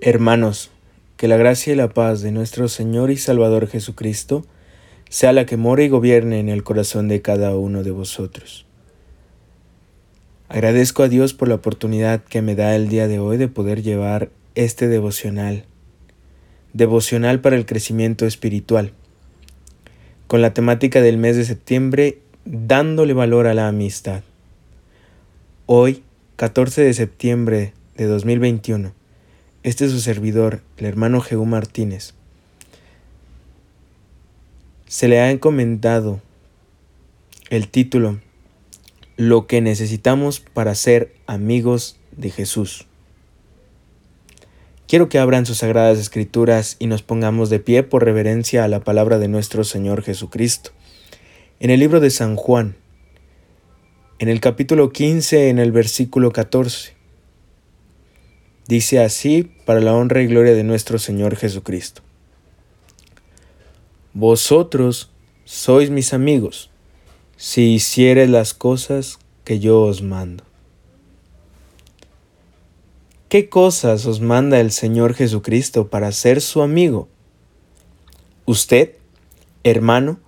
Hermanos, que la gracia y la paz de nuestro Señor y Salvador Jesucristo sea la que mora y gobierne en el corazón de cada uno de vosotros. Agradezco a Dios por la oportunidad que me da el día de hoy de poder llevar este devocional, devocional para el crecimiento espiritual, con la temática del mes de septiembre, dándole valor a la amistad. Hoy, 14 de septiembre de 2021, este es su servidor, el hermano Jehú Martínez. Se le ha encomendado el título Lo que necesitamos para ser amigos de Jesús. Quiero que abran sus sagradas escrituras y nos pongamos de pie por reverencia a la palabra de nuestro Señor Jesucristo. En el libro de San Juan, en el capítulo 15, en el versículo 14. Dice así para la honra y gloria de nuestro Señor Jesucristo. Vosotros sois mis amigos, si hicieres las cosas que yo os mando. ¿Qué cosas os manda el Señor Jesucristo para ser su amigo? Usted, hermano,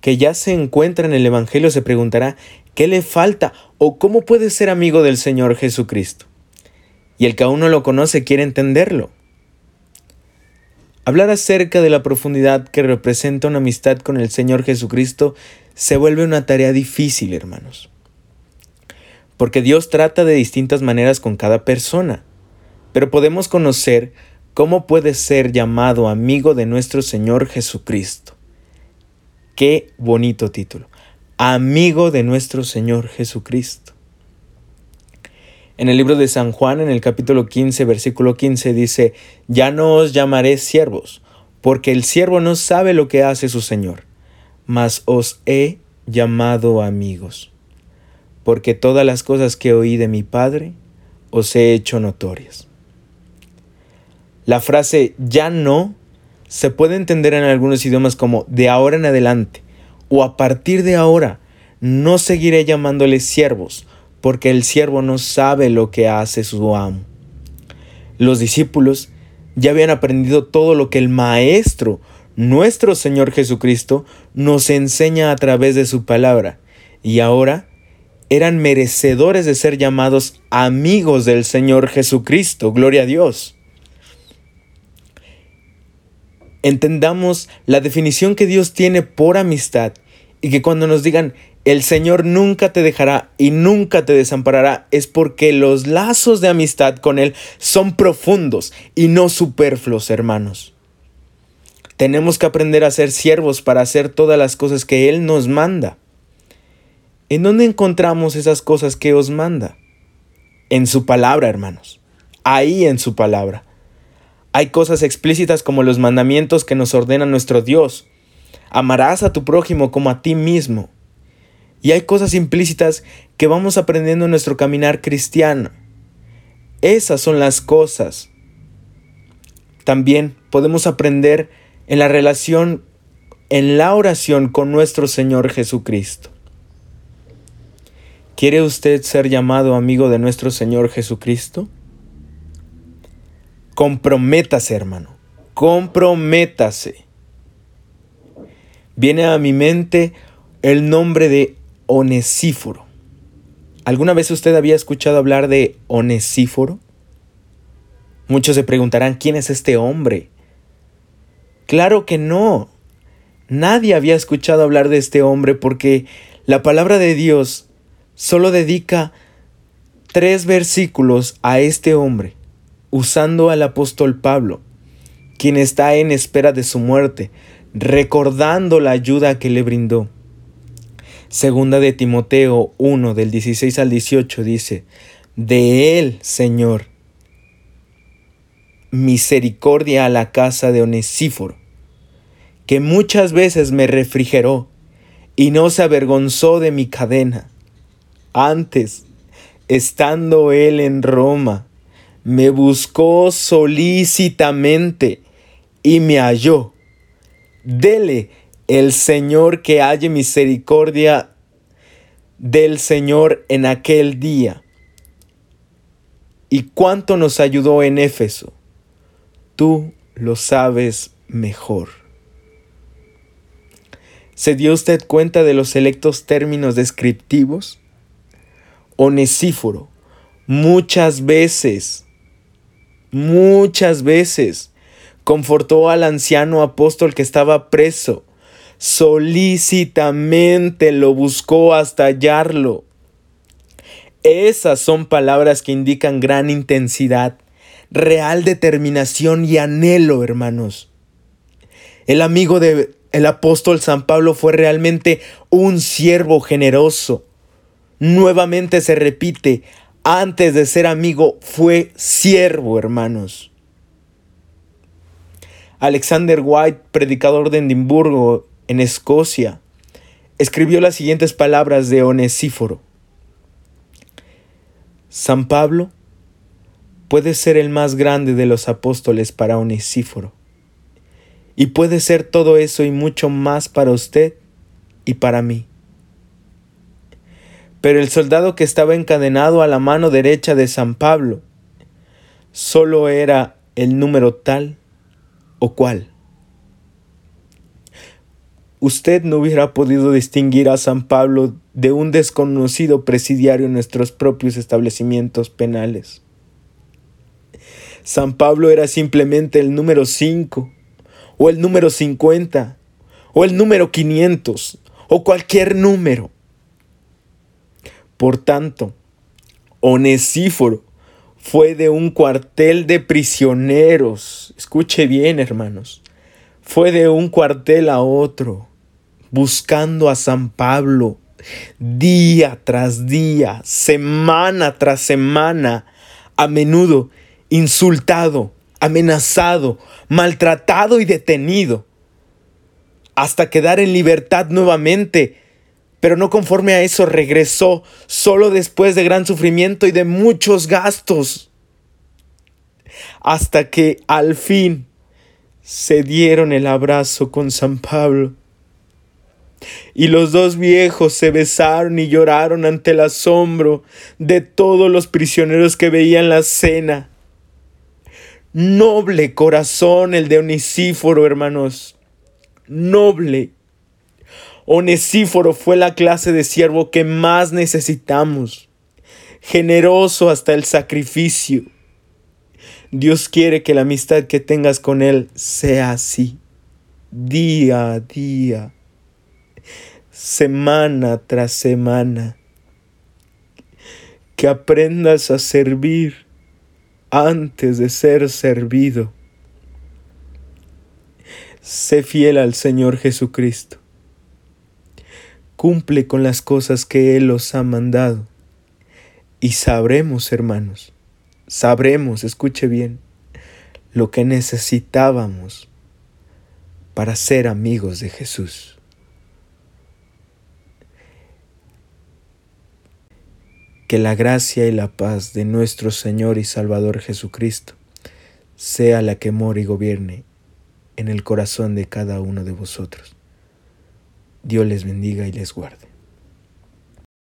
que ya se encuentra en el Evangelio, se preguntará, ¿qué le falta o cómo puede ser amigo del Señor Jesucristo? Y el que aún no lo conoce quiere entenderlo. Hablar acerca de la profundidad que representa una amistad con el Señor Jesucristo se vuelve una tarea difícil, hermanos. Porque Dios trata de distintas maneras con cada persona, pero podemos conocer cómo puede ser llamado amigo de nuestro Señor Jesucristo. Qué bonito título. Amigo de nuestro Señor Jesucristo. En el libro de San Juan, en el capítulo 15, versículo 15, dice, Ya no os llamaré siervos, porque el siervo no sabe lo que hace su Señor, mas os he llamado amigos, porque todas las cosas que oí de mi Padre os he hecho notorias. La frase ya no se puede entender en algunos idiomas como de ahora en adelante o a partir de ahora no seguiré llamándoles siervos porque el siervo no sabe lo que hace su amo. Los discípulos ya habían aprendido todo lo que el Maestro, nuestro Señor Jesucristo, nos enseña a través de su palabra, y ahora eran merecedores de ser llamados amigos del Señor Jesucristo. Gloria a Dios. Entendamos la definición que Dios tiene por amistad y que cuando nos digan el Señor nunca te dejará y nunca te desamparará es porque los lazos de amistad con Él son profundos y no superfluos, hermanos. Tenemos que aprender a ser siervos para hacer todas las cosas que Él nos manda. ¿En dónde encontramos esas cosas que os manda? En su palabra, hermanos. Ahí en su palabra. Hay cosas explícitas como los mandamientos que nos ordena nuestro Dios. Amarás a tu prójimo como a ti mismo. Y hay cosas implícitas que vamos aprendiendo en nuestro caminar cristiano. Esas son las cosas. También podemos aprender en la relación, en la oración con nuestro Señor Jesucristo. ¿Quiere usted ser llamado amigo de nuestro Señor Jesucristo? Comprométase, hermano. Comprométase. Viene a mi mente el nombre de Onesíforo. ¿Alguna vez usted había escuchado hablar de Onesíforo? Muchos se preguntarán, ¿quién es este hombre? Claro que no. Nadie había escuchado hablar de este hombre porque la palabra de Dios solo dedica tres versículos a este hombre, usando al apóstol Pablo, quien está en espera de su muerte, recordando la ayuda que le brindó. Segunda de Timoteo 1 del 16 al 18 dice, de él, Señor, misericordia a la casa de Onesíforo, que muchas veces me refrigeró y no se avergonzó de mi cadena. Antes, estando él en Roma, me buscó solícitamente y me halló. Dele el Señor que halle misericordia del Señor en aquel día. ¿Y cuánto nos ayudó en Éfeso? tú lo sabes mejor. ¿Se dio usted cuenta de los selectos términos descriptivos? Onesíforo, muchas veces, muchas veces, confortó al anciano apóstol que estaba preso, solícitamente lo buscó hasta hallarlo. Esas son palabras que indican gran intensidad, real determinación y anhelo, hermanos. El amigo de el apóstol San Pablo fue realmente un siervo generoso. Nuevamente se repite, antes de ser amigo fue siervo, hermanos. Alexander White, predicador de Edimburgo, en Escocia, escribió las siguientes palabras de Onesíforo. San Pablo puede ser el más grande de los apóstoles para Onesíforo y puede ser todo eso y mucho más para usted y para mí. Pero el soldado que estaba encadenado a la mano derecha de San Pablo solo era el número tal o cual. Usted no hubiera podido distinguir a San Pablo de un desconocido presidiario en nuestros propios establecimientos penales. San Pablo era simplemente el número 5 o el número 50, o el número 500, o cualquier número. Por tanto, Onesíforo fue de un cuartel de prisioneros. Escuche bien, hermanos. Fue de un cuartel a otro, buscando a San Pablo, día tras día, semana tras semana, a menudo insultado, amenazado, maltratado y detenido, hasta quedar en libertad nuevamente. Pero no conforme a eso regresó solo después de gran sufrimiento y de muchos gastos, hasta que al fin se dieron el abrazo con San Pablo. Y los dos viejos se besaron y lloraron ante el asombro de todos los prisioneros que veían la cena. Noble corazón el de Onesíforo, hermanos. Noble. Onesíforo fue la clase de siervo que más necesitamos. Generoso hasta el sacrificio. Dios quiere que la amistad que tengas con Él sea así. Día a día. Semana tras semana. Que aprendas a servir antes de ser servido. Sé fiel al Señor Jesucristo. Cumple con las cosas que Él os ha mandado. Y sabremos, hermanos, sabremos, escuche bien, lo que necesitábamos para ser amigos de Jesús. Que la gracia y la paz de nuestro Señor y Salvador Jesucristo sea la que mora y gobierne en el corazón de cada uno de vosotros. Dios les bendiga y les guarde.